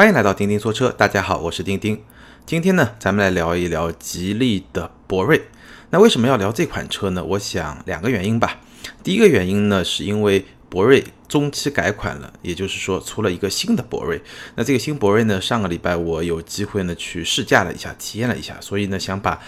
欢迎来到钉钉说车，大家好，我是钉钉。今天呢，咱们来聊一聊吉利的博瑞。那为什么要聊这款车呢？我想两个原因吧。第一个原因呢，是因为博瑞中期改款了，也就是说出了一个新的博瑞。那这个新博瑞呢，上个礼拜我有机会呢去试驾了一下，体验了一下，所以呢想把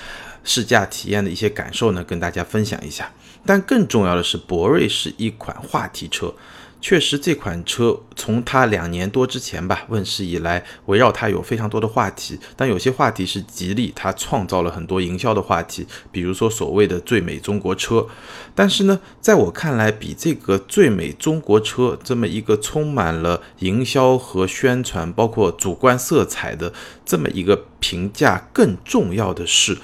试驾体验的一些感受呢跟大家分享一下。但更重要的是，博瑞是一款话题车。确实，这款车从它两年多之前吧问世以来，围绕它有非常多的话题。但有些话题是吉利，它创造了很多营销的话题，比如说所谓的“最美中国车”。但是呢，在我看来，比这个“最美中国车”这么一个充满了营销和宣传，包括主观色彩的这么一个评价更重要的是，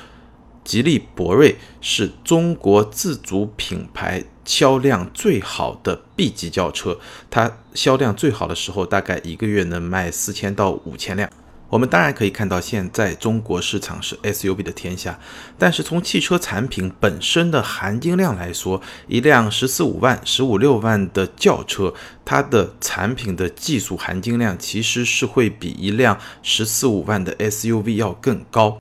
吉利博瑞是中国自主品牌。销量最好的 B 级轿车，它销量最好的时候大概一个月能卖四千到五千辆。我们当然可以看到，现在中国市场是 SUV 的天下，但是从汽车产品本身的含金量来说，一辆十四五万、十五六万的轿车，它的产品的技术含金量其实是会比一辆十四五万的 SUV 要更高。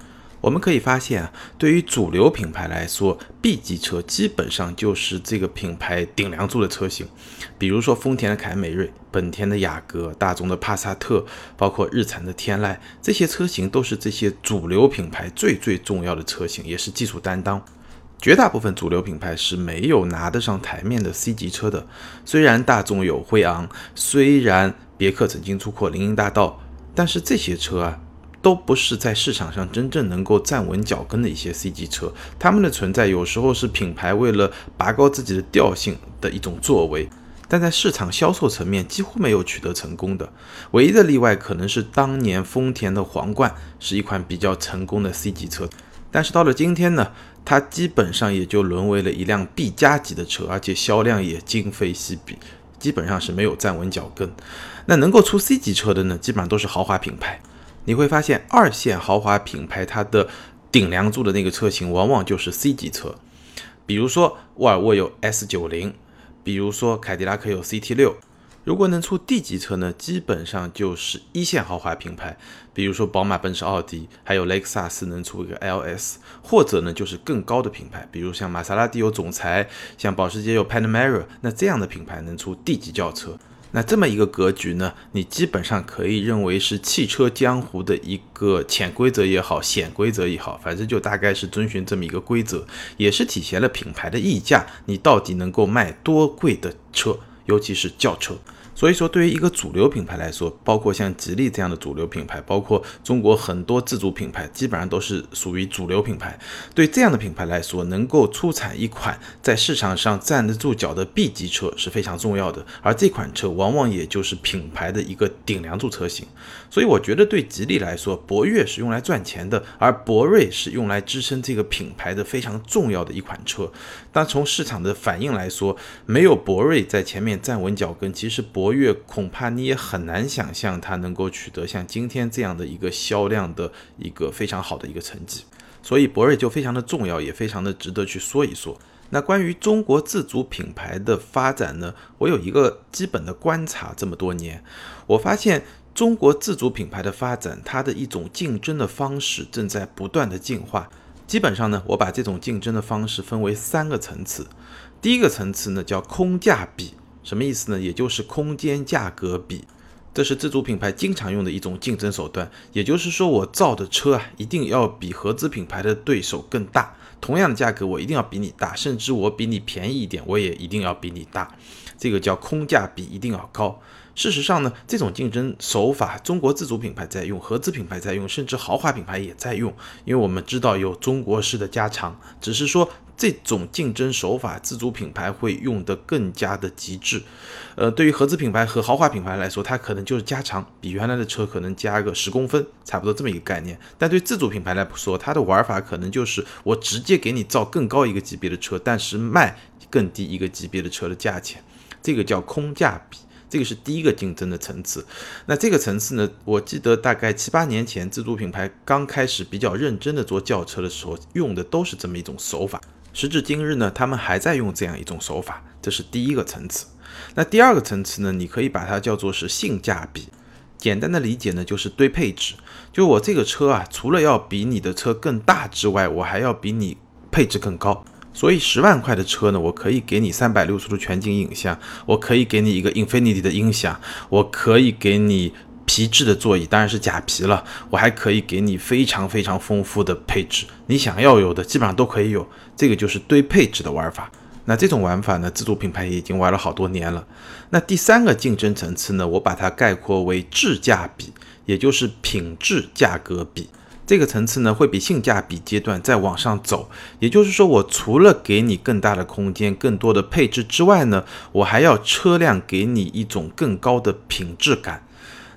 我们可以发现啊，对于主流品牌来说，B 级车基本上就是这个品牌顶梁柱的车型。比如说丰田的凯美瑞、本田的雅阁、大众的帕萨特，包括日产的天籁，这些车型都是这些主流品牌最最重要的车型，也是技术担当。绝大部分主流品牌是没有拿得上台面的 C 级车的。虽然大众有辉昂，虽然别克曾经出过林荫大道，但是这些车啊。都不是在市场上真正能够站稳脚跟的一些 C 级车，他们的存在有时候是品牌为了拔高自己的调性的一种作为，但在市场销售层面几乎没有取得成功的。唯一的例外可能是当年丰田的皇冠是一款比较成功的 C 级车，但是到了今天呢，它基本上也就沦为了一辆 B 加级的车，而且销量也今非昔比，基本上是没有站稳脚跟。那能够出 C 级车的呢，基本上都是豪华品牌。你会发现，二线豪华品牌它的顶梁柱的那个车型，往往就是 C 级车。比如说沃尔沃有 S 九零，比如说凯迪拉克有 CT 六。如果能出 D 级车呢，基本上就是一线豪华品牌，比如说宝马、奔驰、奥迪，还有雷克萨斯能出一个 LS，或者呢就是更高的品牌，比如像玛莎拉蒂有总裁，像保时捷有 Panamera，那这样的品牌能出 D 级轿车。那这么一个格局呢，你基本上可以认为是汽车江湖的一个潜规则也好，显规则也好，反正就大概是遵循这么一个规则，也是体现了品牌的溢价，你到底能够卖多贵的车，尤其是轿车。所以说，对于一个主流品牌来说，包括像吉利这样的主流品牌，包括中国很多自主品牌，基本上都是属于主流品牌。对这样的品牌来说，能够出产一款在市场上站得住脚的 B 级车是非常重要的。而这款车往往也就是品牌的一个顶梁柱车型。所以我觉得，对吉利来说，博越是用来赚钱的，而博瑞是用来支撑这个品牌的非常重要的一款车。但从市场的反应来说，没有博瑞在前面站稳脚跟，其实博。越恐怕你也很难想象它能够取得像今天这样的一个销量的一个非常好的一个成绩，所以博瑞就非常的重要，也非常的值得去说一说。那关于中国自主品牌的发展呢，我有一个基本的观察，这么多年，我发现中国自主品牌的发展，它的一种竞争的方式正在不断的进化。基本上呢，我把这种竞争的方式分为三个层次，第一个层次呢叫空价比。什么意思呢？也就是空间价格比，这是自主品牌经常用的一种竞争手段。也就是说，我造的车啊，一定要比合资品牌的对手更大。同样的价格，我一定要比你大，甚至我比你便宜一点，我也一定要比你大。这个叫空价比一定要高。事实上呢，这种竞争手法，中国自主品牌在用，合资品牌在用，甚至豪华品牌也在用。因为我们知道有中国式的加长，只是说。这种竞争手法，自主品牌会用得更加的极致。呃，对于合资品牌和豪华品牌来说，它可能就是加长，比原来的车可能加个十公分，差不多这么一个概念。但对自主品牌来说，它的玩法可能就是我直接给你造更高一个级别的车，但是卖更低一个级别的车的价钱，这个叫空价比。这个是第一个竞争的层次，那这个层次呢？我记得大概七八年前，自主品牌刚开始比较认真的做轿车的时候，用的都是这么一种手法。时至今日呢，他们还在用这样一种手法，这是第一个层次。那第二个层次呢？你可以把它叫做是性价比。简单的理解呢，就是堆配置。就我这个车啊，除了要比你的车更大之外，我还要比你配置更高。所以十万块的车呢，我可以给你三百六十度全景影像，我可以给你一个 Infinity 的音响，我可以给你皮质的座椅，当然是假皮了。我还可以给你非常非常丰富的配置，你想要有的基本上都可以有。这个就是堆配置的玩法。那这种玩法呢，自主品牌也已经玩了好多年了。那第三个竞争层次呢，我把它概括为质价比，也就是品质价格比。这个层次呢，会比性价比阶段再往上走，也就是说，我除了给你更大的空间、更多的配置之外呢，我还要车辆给你一种更高的品质感。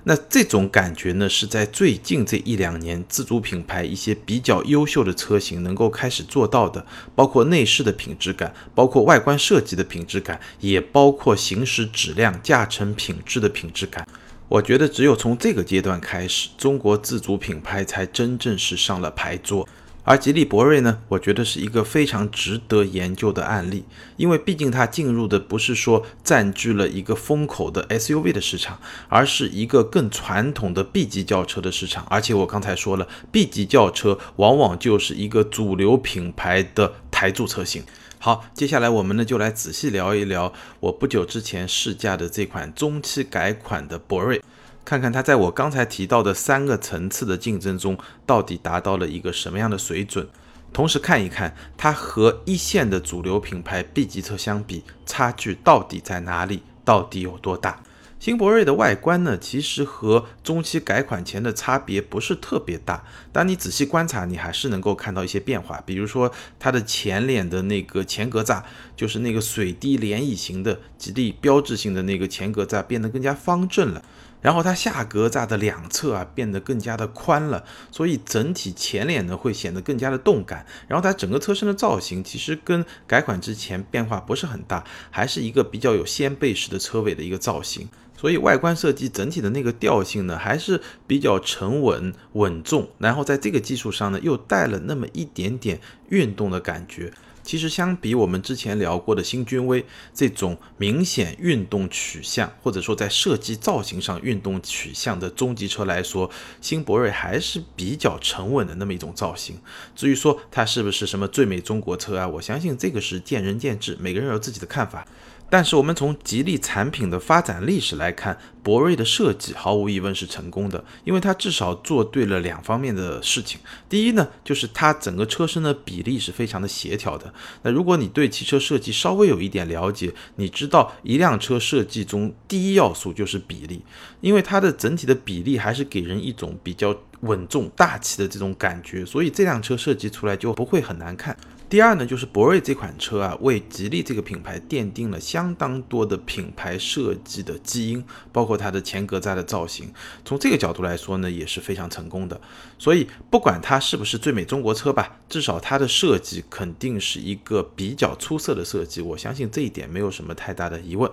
那这种感觉呢，是在最近这一两年，自主品牌一些比较优秀的车型能够开始做到的，包括内饰的品质感，包括外观设计的品质感，也包括行驶质量、驾乘品质的品质感。我觉得只有从这个阶段开始，中国自主品牌才真正是上了牌桌。而吉利博瑞呢，我觉得是一个非常值得研究的案例，因为毕竟它进入的不是说占据了一个风口的 SUV 的市场，而是一个更传统的 B 级轿车的市场。而且我刚才说了，B 级轿车往往就是一个主流品牌的台柱车型。好，接下来我们呢就来仔细聊一聊我不久之前试驾的这款中期改款的博瑞，看看它在我刚才提到的三个层次的竞争中到底达到了一个什么样的水准，同时看一看它和一线的主流品牌 B 级车相比，差距到底在哪里，到底有多大。新博瑞的外观呢，其实和中期改款前的差别不是特别大。当你仔细观察，你还是能够看到一些变化。比如说，它的前脸的那个前格栅，就是那个水滴涟漪型的吉利标志性的那个前格栅，变得更加方正了。然后它下格栅的两侧啊，变得更加的宽了，所以整体前脸呢会显得更加的动感。然后它整个车身的造型其实跟改款之前变化不是很大，还是一个比较有掀背式的车尾的一个造型。所以外观设计整体的那个调性呢，还是比较沉稳稳重。然后在这个基础上呢，又带了那么一点点运动的感觉。其实相比我们之前聊过的新君威这种明显运动取向，或者说在设计造型上运动取向的中级车来说，新博瑞还是比较沉稳的那么一种造型。至于说它是不是什么最美中国车啊，我相信这个是见仁见智，每个人有自己的看法。但是我们从吉利产品的发展历史来看，博瑞的设计毫无疑问是成功的，因为它至少做对了两方面的事情。第一呢，就是它整个车身的比例是非常的协调的。那如果你对汽车设计稍微有一点了解，你知道一辆车设计中第一要素就是比例，因为它的整体的比例还是给人一种比较稳重大气的这种感觉，所以这辆车设计出来就不会很难看。第二呢，就是博瑞这款车啊，为吉利这个品牌奠定了相当多的品牌设计的基因，包括它的前格栅的造型。从这个角度来说呢，也是非常成功的。所以不管它是不是最美中国车吧，至少它的设计肯定是一个比较出色的设计。我相信这一点没有什么太大的疑问。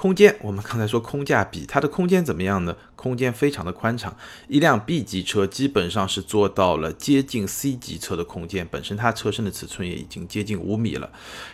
空间，我们刚才说空价比它的空间怎么样呢？空间非常的宽敞，一辆 B 级车基本上是做到了接近 C 级车的空间，本身它车身的尺寸也已经接近五米了。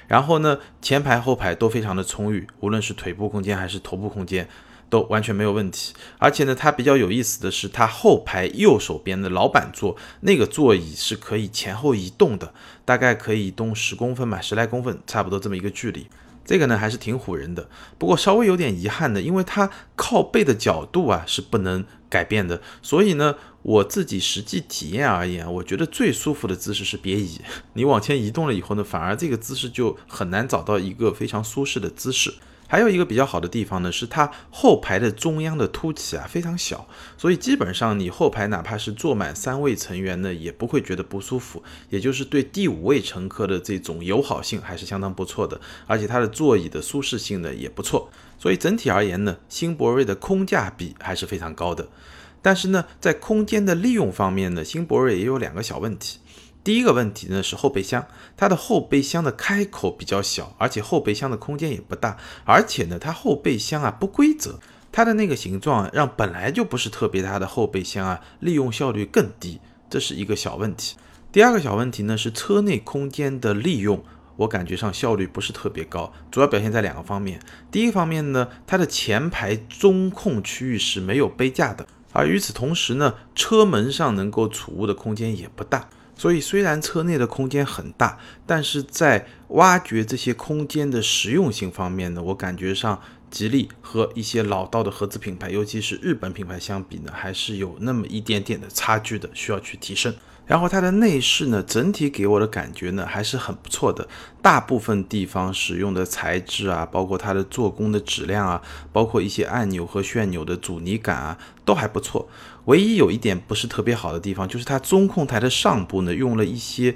然后呢，前排后排都非常的充裕，无论是腿部空间还是头部空间都完全没有问题。而且呢，它比较有意思的是，它后排右手边的老板座那个座椅是可以前后移动的，大概可以移动十公分吧，十来公分，差不多这么一个距离。这个呢还是挺唬人的，不过稍微有点遗憾的，因为它靠背的角度啊是不能改变的，所以呢我自己实际体验而言，我觉得最舒服的姿势是别移。你往前移动了以后呢，反而这个姿势就很难找到一个非常舒适的姿势。还有一个比较好的地方呢，是它后排的中央的凸起啊非常小，所以基本上你后排哪怕是坐满三位成员呢，也不会觉得不舒服，也就是对第五位乘客的这种友好性还是相当不错的，而且它的座椅的舒适性呢也不错，所以整体而言呢，新博瑞的空价比还是非常高的。但是呢，在空间的利用方面呢，新博瑞也有两个小问题。第一个问题呢是后备箱，它的后备箱的开口比较小，而且后备箱的空间也不大，而且呢它后备箱啊不规则，它的那个形状让本来就不是特别大的后备箱啊利用效率更低，这是一个小问题。第二个小问题呢是车内空间的利用，我感觉上效率不是特别高，主要表现在两个方面。第一个方面呢，它的前排中控区域是没有杯架的。而与此同时呢，车门上能够储物的空间也不大。所以虽然车内的空间很大，但是在挖掘这些空间的实用性方面呢，我感觉上吉利和一些老道的合资品牌，尤其是日本品牌相比呢，还是有那么一点点的差距的，需要去提升。然后它的内饰呢，整体给我的感觉呢还是很不错的，大部分地方使用的材质啊，包括它的做工的质量啊，包括一些按钮和旋钮的阻尼感啊，都还不错。唯一有一点不是特别好的地方，就是它中控台的上部呢，用了一些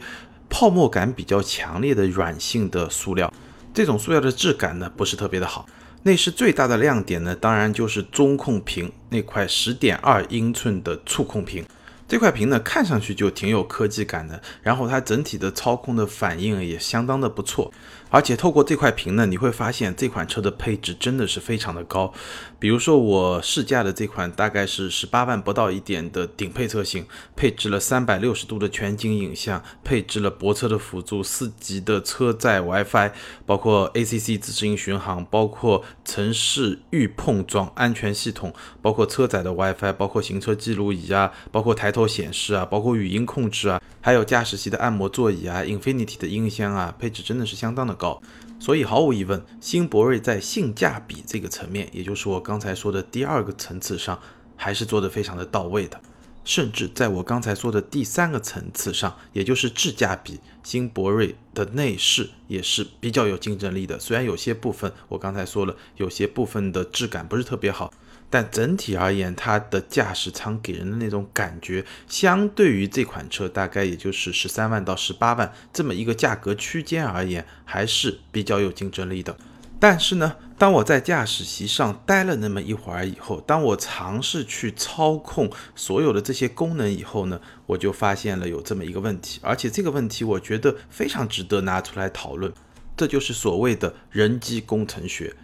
泡沫感比较强烈的软性的塑料，这种塑料的质感呢不是特别的好。内饰最大的亮点呢，当然就是中控屏那块十点二英寸的触控屏。这块屏呢，看上去就挺有科技感的，然后它整体的操控的反应也相当的不错。而且透过这块屏呢，你会发现这款车的配置真的是非常的高。比如说我试驾的这款大概是十八万不到一点的顶配车型，配置了三百六十度的全景影像，配置了泊车的辅助、四级的车载 WiFi，包括 ACC 自适应巡航，包括城市预碰撞安全系统，包括车载的 WiFi，包括行车记录仪啊，包括抬头显示啊，包括语音控制啊，还有驾驶席的按摩座椅啊，Infinity 的音箱啊，配置真的是相当的。高，所以毫无疑问，新博瑞在性价比这个层面，也就是我刚才说的第二个层次上，还是做的非常的到位的。甚至在我刚才说的第三个层次上，也就是质价比，新博瑞的内饰也是比较有竞争力的。虽然有些部分我刚才说了，有些部分的质感不是特别好。但整体而言，它的驾驶舱给人的那种感觉，相对于这款车，大概也就是十三万到十八万这么一个价格区间而言，还是比较有竞争力的。但是呢，当我在驾驶席上待了那么一会儿以后，当我尝试去操控所有的这些功能以后呢，我就发现了有这么一个问题，而且这个问题我觉得非常值得拿出来讨论，这就是所谓的人机工程学。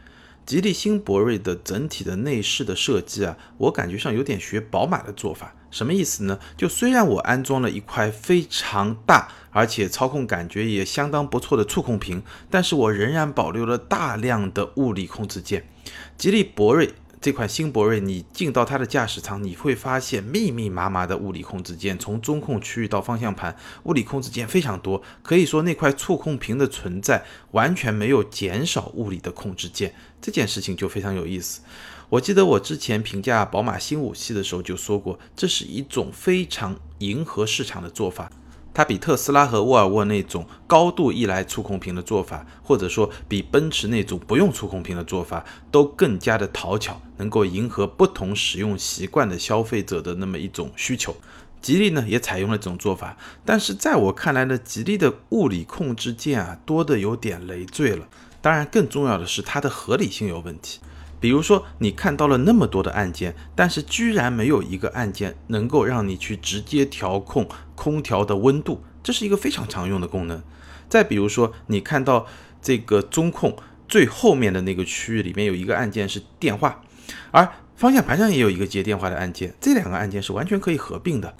吉利新博瑞的整体的内饰的设计啊，我感觉上有点学宝马的做法。什么意思呢？就虽然我安装了一块非常大，而且操控感觉也相当不错的触控屏，但是我仍然保留了大量的物理控制键。吉利博瑞。这款新博瑞，你进到它的驾驶舱，你会发现密密麻麻的物理控制键，从中控区域到方向盘，物理控制键非常多。可以说那块触控屏的存在完全没有减少物理的控制键，这件事情就非常有意思。我记得我之前评价宝马新五系的时候就说过，这是一种非常迎合市场的做法。它比特斯拉和沃尔沃那种高度依赖触控屏的做法，或者说比奔驰那种不用触控屏的做法，都更加的讨巧，能够迎合不同使用习惯的消费者的那么一种需求。吉利呢也采用了这种做法，但是在我看来呢，吉利的物理控制键啊多的有点累赘了。当然，更重要的是它的合理性有问题。比如说，你看到了那么多的按键，但是居然没有一个按键能够让你去直接调控空调的温度，这是一个非常常用的功能。再比如说，你看到这个中控最后面的那个区域里面有一个按键是电话，而方向盘上也有一个接电话的按键，这两个按键是完全可以合并的。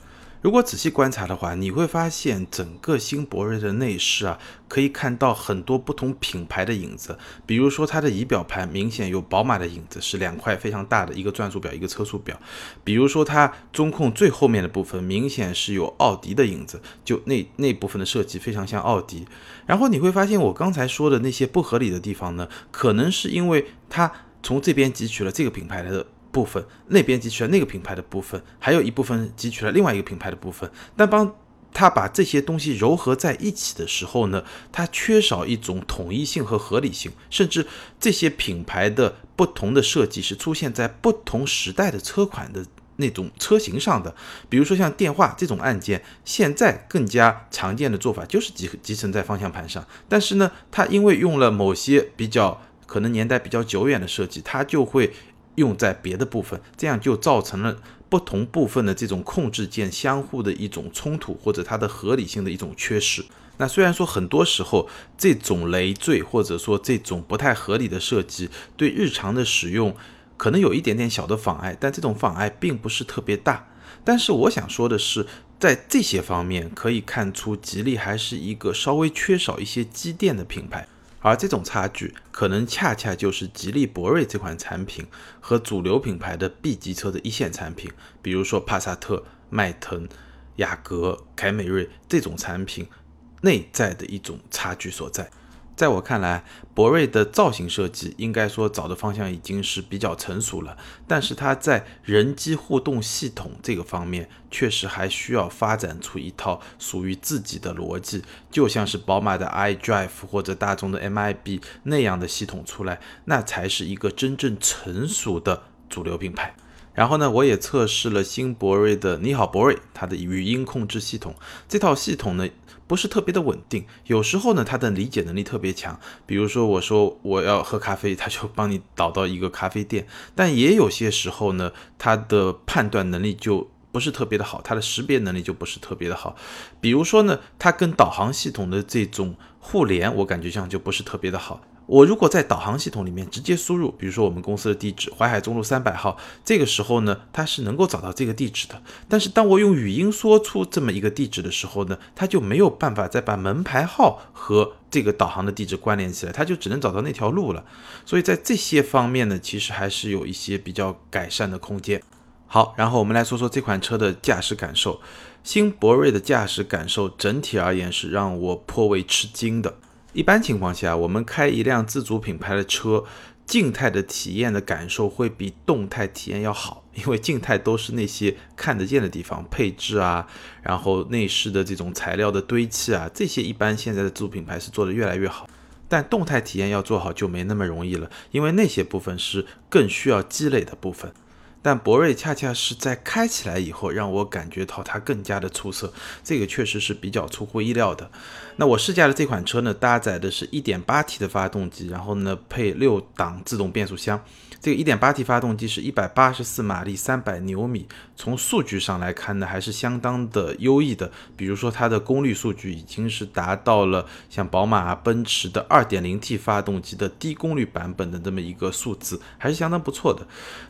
如果仔细观察的话，你会发现整个新博瑞的内饰啊，可以看到很多不同品牌的影子。比如说它的仪表盘明显有宝马的影子，是两块非常大的一个转速表，一个车速表。比如说它中控最后面的部分明显是有奥迪的影子，就那那部分的设计非常像奥迪。然后你会发现我刚才说的那些不合理的地方呢，可能是因为它从这边汲取了这个品牌的。部分那边汲取了那个品牌的部分，还有一部分汲取了另外一个品牌的部分。但帮他把这些东西糅合在一起的时候呢，它缺少一种统一性和合理性，甚至这些品牌的不同的设计是出现在不同时代的车款的那种车型上的。比如说像电话这种按键，现在更加常见的做法就是集集成在方向盘上，但是呢，它因为用了某些比较可能年代比较久远的设计，它就会。用在别的部分，这样就造成了不同部分的这种控制键相互的一种冲突，或者它的合理性的一种缺失。那虽然说很多时候这种累赘或者说这种不太合理的设计对日常的使用可能有一点点小的妨碍，但这种妨碍并不是特别大。但是我想说的是，在这些方面可以看出，吉利还是一个稍微缺少一些积淀的品牌。而这种差距可能恰恰就是吉利博瑞这款产品和主流品牌的 B 级车的一线产品，比如说帕萨特、迈腾、雅阁、凯美瑞这种产品内在的一种差距所在。在我看来，博瑞的造型设计应该说找的方向已经是比较成熟了，但是它在人机互动系统这个方面，确实还需要发展出一套属于自己的逻辑，就像是宝马的 iDrive 或者大众的 MIB 那样的系统出来，那才是一个真正成熟的主流品牌。然后呢，我也测试了新博瑞的你好博瑞，它的语音控制系统，这套系统呢。不是特别的稳定，有时候呢，它的理解能力特别强。比如说，我说我要喝咖啡，它就帮你导到一个咖啡店。但也有些时候呢，它的判断能力就不是特别的好，它的识别能力就不是特别的好。比如说呢，它跟导航系统的这种互联，我感觉上就不是特别的好。我如果在导航系统里面直接输入，比如说我们公司的地址淮海中路三百号，这个时候呢，它是能够找到这个地址的。但是当我用语音说出这么一个地址的时候呢，它就没有办法再把门牌号和这个导航的地址关联起来，它就只能找到那条路了。所以在这些方面呢，其实还是有一些比较改善的空间。好，然后我们来说说这款车的驾驶感受。新博瑞的驾驶感受整体而言是让我颇为吃惊的。一般情况下，我们开一辆自主品牌的车，静态的体验的感受会比动态体验要好，因为静态都是那些看得见的地方，配置啊，然后内饰的这种材料的堆砌啊，这些一般现在的自主品牌是做的越来越好。但动态体验要做好就没那么容易了，因为那些部分是更需要积累的部分。但博瑞恰恰是在开起来以后，让我感觉到它更加的出色，这个确实是比较出乎意料的。那我试驾的这款车呢，搭载的是一点八 T 的发动机，然后呢配六档自动变速箱。这个一点八 T 发动机是一百八十四马力，三百牛米。从数据上来看呢，还是相当的优异的。比如说它的功率数据已经是达到了像宝马、奔驰的二点零 T 发动机的低功率版本的这么一个数字，还是相当不错的。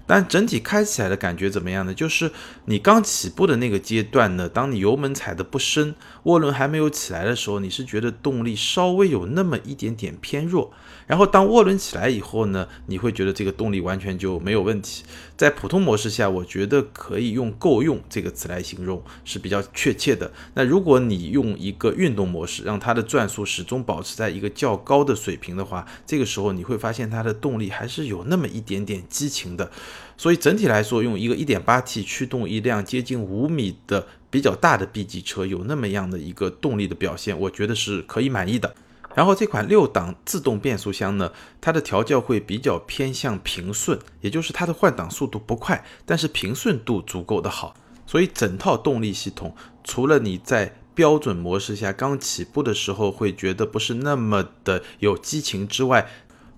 但整体开起来的感觉怎么样呢？就是你刚起步的那个阶段呢，当你油门踩的不深，涡轮还没有起来的时候，你是觉得动力稍微有那么一点点偏弱。然后当涡轮起来以后呢，你会觉得这个动力完全就没有问题。在普通模式下，我觉得可以用“够用”这个词来形容是比较确切的。那如果你用一个运动模式，让它的转速始终保持在一个较高的水平的话，这个时候你会发现它的动力还是有那么一点点激情的。所以整体来说，用一个 1.8T 驱动一辆接近五米的比较大的 B 级车，有那么样的一个动力的表现，我觉得是可以满意的。然后这款六档自动变速箱呢，它的调教会比较偏向平顺，也就是它的换挡速度不快，但是平顺度足够的好。所以整套动力系统，除了你在标准模式下刚起步的时候会觉得不是那么的有激情之外，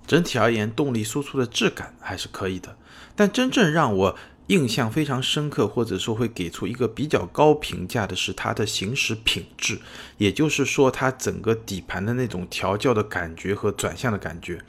整体而言动力输出的质感还是可以的。但真正让我印象非常深刻，或者说会给出一个比较高评价的是它的行驶品质，也就是说它整个底盘的那种调教的感觉和转向的感觉。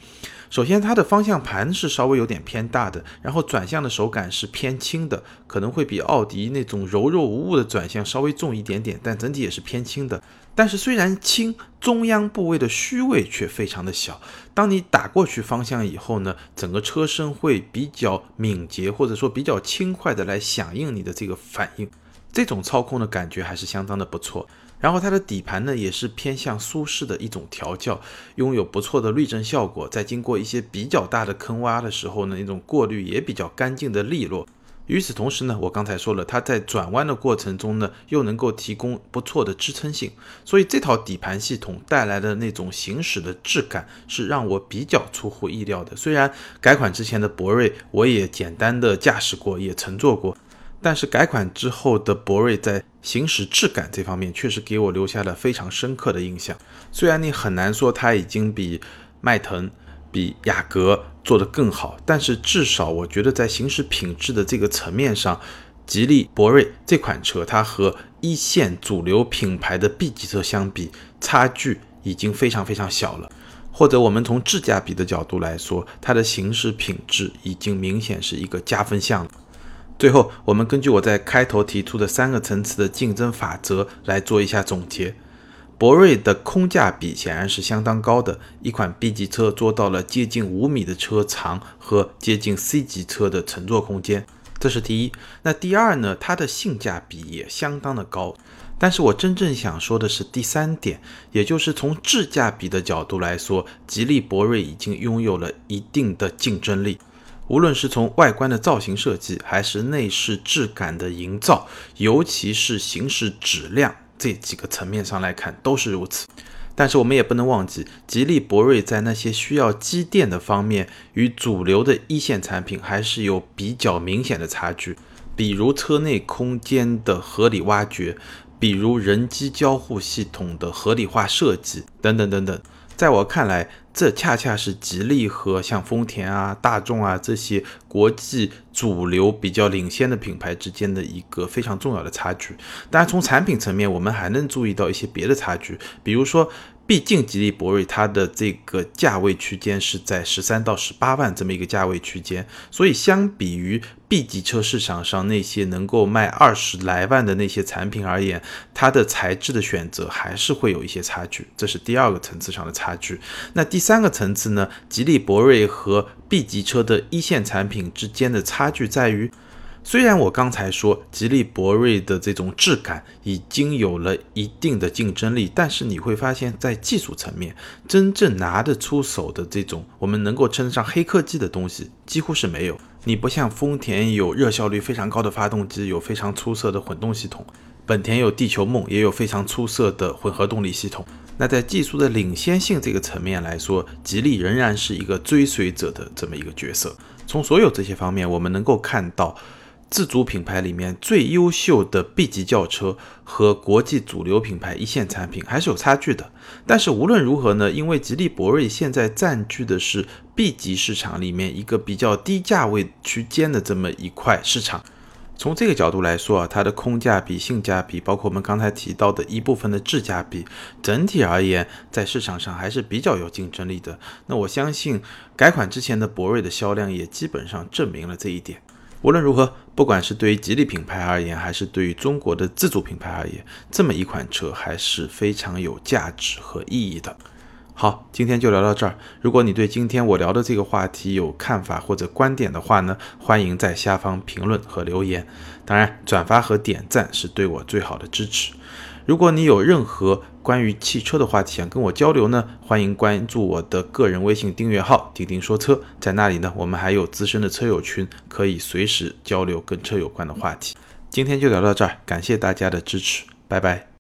首先，它的方向盘是稍微有点偏大的，然后转向的手感是偏轻的，可能会比奥迪那种柔柔无物的转向稍微重一点点，但整体也是偏轻的。但是虽然轻，中央部位的虚位却非常的小。当你打过去方向以后呢，整个车身会比较敏捷，或者说比较轻快的来响应你的这个反应，这种操控的感觉还是相当的不错。然后它的底盘呢，也是偏向舒适的一种调教，拥有不错的滤震效果，在经过一些比较大的坑洼的时候呢，那种过滤也比较干净的利落。与此同时呢，我刚才说了，它在转弯的过程中呢，又能够提供不错的支撑性，所以这套底盘系统带来的那种行驶的质感是让我比较出乎意料的。虽然改款之前的博瑞我也简单的驾驶过，也乘坐过，但是改款之后的博瑞在行驶质感这方面确实给我留下了非常深刻的印象。虽然你很难说它已经比迈腾。比雅阁做得更好，但是至少我觉得在行驶品质的这个层面上，吉利博瑞这款车它和一线主流品牌的 B 级车相比，差距已经非常非常小了。或者我们从质价比的角度来说，它的行驶品质已经明显是一个加分项了。最后，我们根据我在开头提出的三个层次的竞争法则来做一下总结。博瑞的空价比显然是相当高的，一款 B 级车做到了接近五米的车长和接近 C 级车的乘坐空间，这是第一。那第二呢？它的性价比也相当的高。但是我真正想说的是第三点，也就是从质价比的角度来说，吉利博瑞已经拥有了一定的竞争力。无论是从外观的造型设计，还是内饰质感的营造，尤其是行驶质量这几个层面上来看，都是如此。但是我们也不能忘记，吉利博瑞在那些需要机电的方面，与主流的一线产品还是有比较明显的差距，比如车内空间的合理挖掘。比如人机交互系统的合理化设计等等等等，在我看来，这恰恰是吉利和像丰田啊、大众啊这些国际主流比较领先的品牌之间的一个非常重要的差距。当然，从产品层面，我们还能注意到一些别的差距，比如说。毕竟吉利博瑞它的这个价位区间是在十三到十八万这么一个价位区间，所以相比于 B 级车市场上那些能够卖二十来万的那些产品而言，它的材质的选择还是会有一些差距，这是第二个层次上的差距。那第三个层次呢？吉利博瑞和 B 级车的一线产品之间的差距在于。虽然我刚才说吉利博瑞的这种质感已经有了一定的竞争力，但是你会发现在技术层面，真正拿得出手的这种我们能够称得上黑科技的东西几乎是没有。你不像丰田有热效率非常高的发动机，有非常出色的混动系统；本田有地球梦，也有非常出色的混合动力系统。那在技术的领先性这个层面来说，吉利仍然是一个追随者的这么一个角色。从所有这些方面，我们能够看到。自主品牌里面最优秀的 B 级轿车和国际主流品牌一线产品还是有差距的。但是无论如何呢，因为吉利博瑞现在占据的是 B 级市场里面一个比较低价位区间的这么一块市场，从这个角度来说啊，它的空价比、性价比，包括我们刚才提到的一部分的质价比，整体而言在市场上还是比较有竞争力的。那我相信改款之前的博瑞的销量也基本上证明了这一点。无论如何，不管是对于吉利品牌而言，还是对于中国的自主品牌而言，这么一款车还是非常有价值和意义的。好，今天就聊到这儿。如果你对今天我聊的这个话题有看法或者观点的话呢，欢迎在下方评论和留言。当然，转发和点赞是对我最好的支持。如果你有任何关于汽车的话题想跟我交流呢，欢迎关注我的个人微信订阅号“钉钉说车”。在那里呢，我们还有资深的车友群，可以随时交流跟车有关的话题。今天就聊到这儿，感谢大家的支持，拜拜。